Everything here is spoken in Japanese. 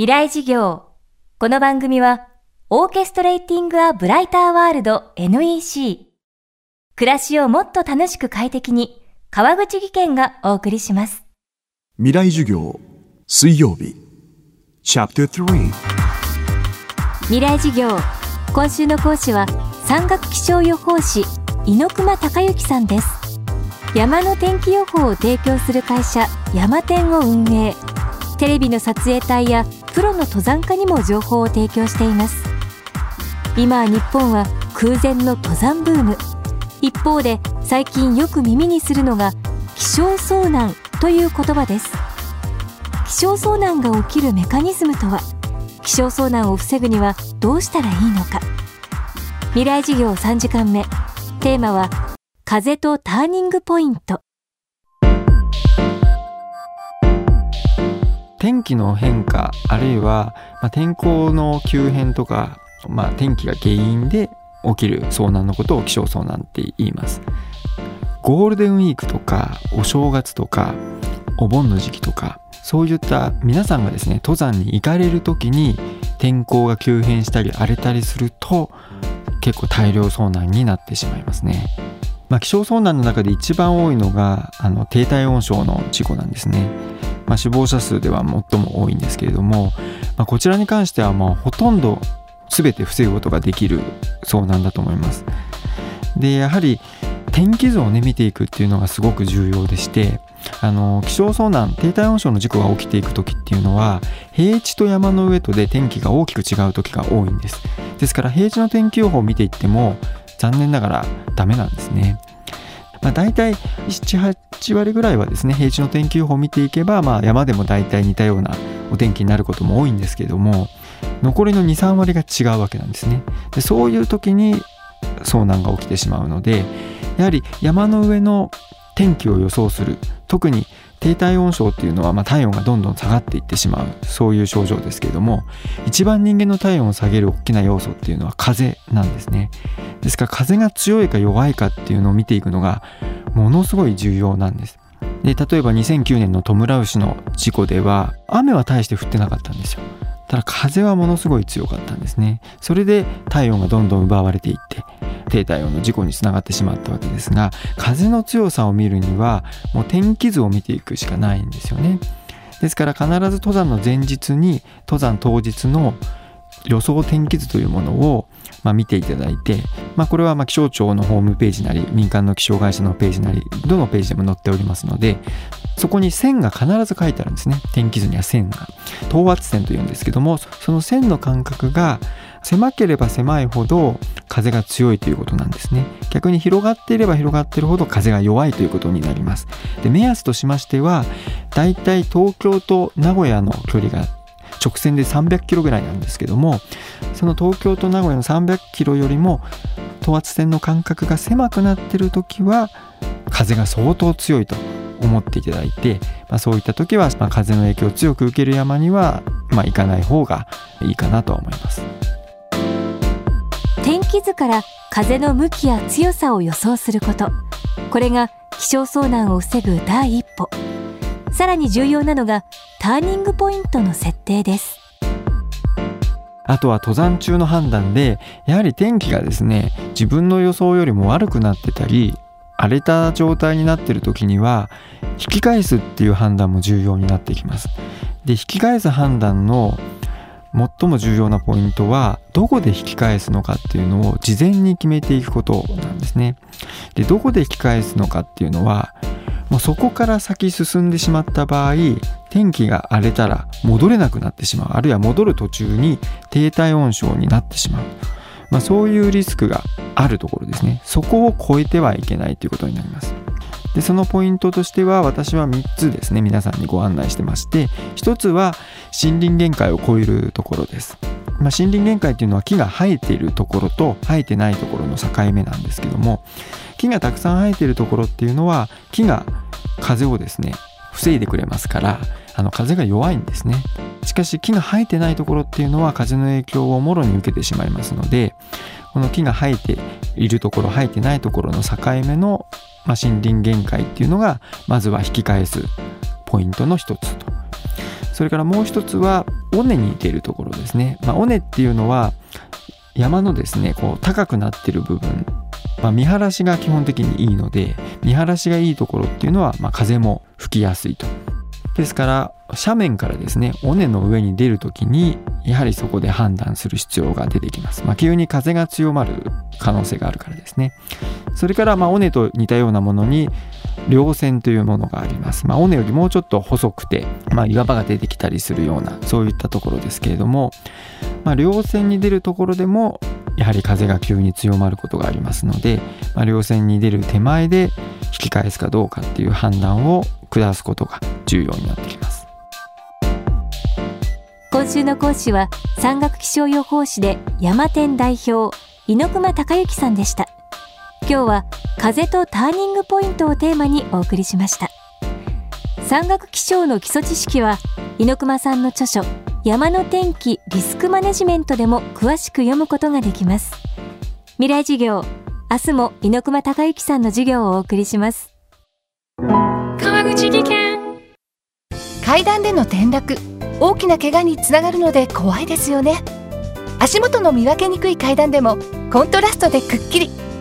未来事業。この番組は、オーケストレーティング・ア・ブライター・ワールド NEC。暮らしをもっと楽しく快適に、川口義賢がお送りします。未来授業水曜日チャプター3未来事業。今週の講師は、山岳気象予報士、猪熊隆之さんです。山の天気予報を提供する会社、山天を運営。テレビの撮影隊やプロの登山家にも情報を提供しています。今日本は空前の登山ブーム。一方で最近よく耳にするのが気象遭難という言葉です。気象遭難が起きるメカニズムとは気象遭難を防ぐにはどうしたらいいのか。未来事業3時間目。テーマは風とターニングポイント。天気の変化あるいは、まあ、天候の急変とか、まあ、天気が原因で起きる遭難のことを気象遭難って言います。ゴールデンウィークとかお正月とかお盆の時期とかそういった皆さんがですね登山に行かれる時に天候が急変したり荒れたりすると結構大量遭難になってしまいますね。まあ、気象遭難の中で一番多いのがあの低体温症の事故なんですねまあ、死亡者数では最も多いんですけれども、まあ、こちらに関してはまあほとんど全て防ぐことができる遭難だと思います。でやはり天気図をね見ていくっていうのがすごく重要でしてあの気象遭難低体温症の事故が起きていく時っていうのは平地と山の上とで天気が大きく違う時が多いんですですから平地の天気予報を見ていっても残念ながらダメなんですね。まあ、大体78割ぐらいはですね平地の天気予報を見ていけば、まあ、山でも大体似たようなお天気になることも多いんですけども残りの23割が違うわけなんですね。でそういう時に遭難が起きてしまうのでやはり山の上の天気を予想する特に低体温症っていうのは、まあ、体温がどんどん下がっていってしまうそういう症状ですけれども一番人間の体温を下げる大きな要素っていうのは風なんですね。ですか？ら風が強いか弱いかっていうのを見ていくのがものすごい重要なんです。で例えば2009年のトムラウシの事故では雨は大して降ってなかったんですよ。ただ風はものすごい強かったんですね。それで体温がどんどん奪われていって低体温の事故につながってしまったわけですが風の強さを見るにはもう天気図を見ていくしかないんですよね。ですから必ず登山の前日に登山当日の予想天気図というものをまあ、見ていただいて、まあ、これはまあ気象庁のホームページなり民間の気象会社のページなりどのページでも載っておりますのでそこに線が必ず書いてあるんですね。天気図には線が。等圧線というんですけどもその線の間隔が狭ければ狭いほど風が強いということなんですね。逆に広がっていれば広がっているほど風が弱いということになります。で目安としましてはだいたい東京と名古屋の距離が直線で300キロぐらいなんですけどもその東京と名古屋の300キロよりも等圧線の間隔が狭くなってる時は風が相当強いと思っていただいて、まあ、そういった時は、まあ、風の影響を強く受ける山には、まあ、行かない方がいいかなと思います。天気図から風の向きや強さを予想すること。これが気象遭難を防ぐ第一歩。さらに重要なのがターニングポイントの設定です。あとは登山中の判断でやはり天気がですね自分の予想よりも悪くなってたり荒れた状態になってる時には引き返すっていう判断も重要になってきます。で引き返す判断の最も重要なポイントはどこで引き返すのかっていうのを事前に決めていくことなんですね。でどこで引き返すのかっていうのはもうそこから先進んでしまった場合天気が荒れたら戻れなくなってしまう。あるいは戻る途中に低体温症になってしまう、まあ、そういうリスクがあるところですね。そこを超えてはいけないということになります。でそのポイントとしては私は3つですね皆さんにご案内してまして。1つは森林限界を超えるところです。まあ、森林限界っていうのは木が生えているところと生えてないところの境目なんですけども木がたくさん生えているところっていうのは木が風をですね防いでくれますからあの風が弱いんですね。しかし木が生えてないところっていうのは風の影響をもろに受けてしまいますのでこの木が生えているところ生えてないところの境目の、まあ、森林限界っていうのがまずは引き返すポイントの一つと。それからもう一つは尾根に出るところですね、まあ、尾根っていうのは山のですねこう高くなってる部分、まあ、見晴らしが基本的にいいので見晴らしがいいところっていうのは、まあ、風も吹きやすいと。ですから斜面からですね尾根の上に出る時にやはりそこで判断する必要が出てきます、まあ、急に風が強まる可能性があるからですね。それからまあ尾根と似たようなものに稜線というものがあります、まあ、尾根よりもうちょっと細くて、まあ、岩場が出てきたりするようなそういったところですけれども、まあ、稜線に出るところでもやはり風が急に強まることがありますので、まあ、稜線に出る手前で引き返すかどうかっていう判断を下すことが重要になってきます。今週の講師は山岳気象予報士で山天代表猪熊隆之さんでした。今日は風とターニングポイントをテーマにお送りしました。山岳気象の基礎知識は猪熊さんの著書山の天気リスクマネジメントでも詳しく読むことができます。未来授業明日も猪熊隆之さんの授業をお送りします。川口技研。階段での転落大きな怪我につながるので怖いですよね。足元の見分けにくい階段でもコントラストでくっきり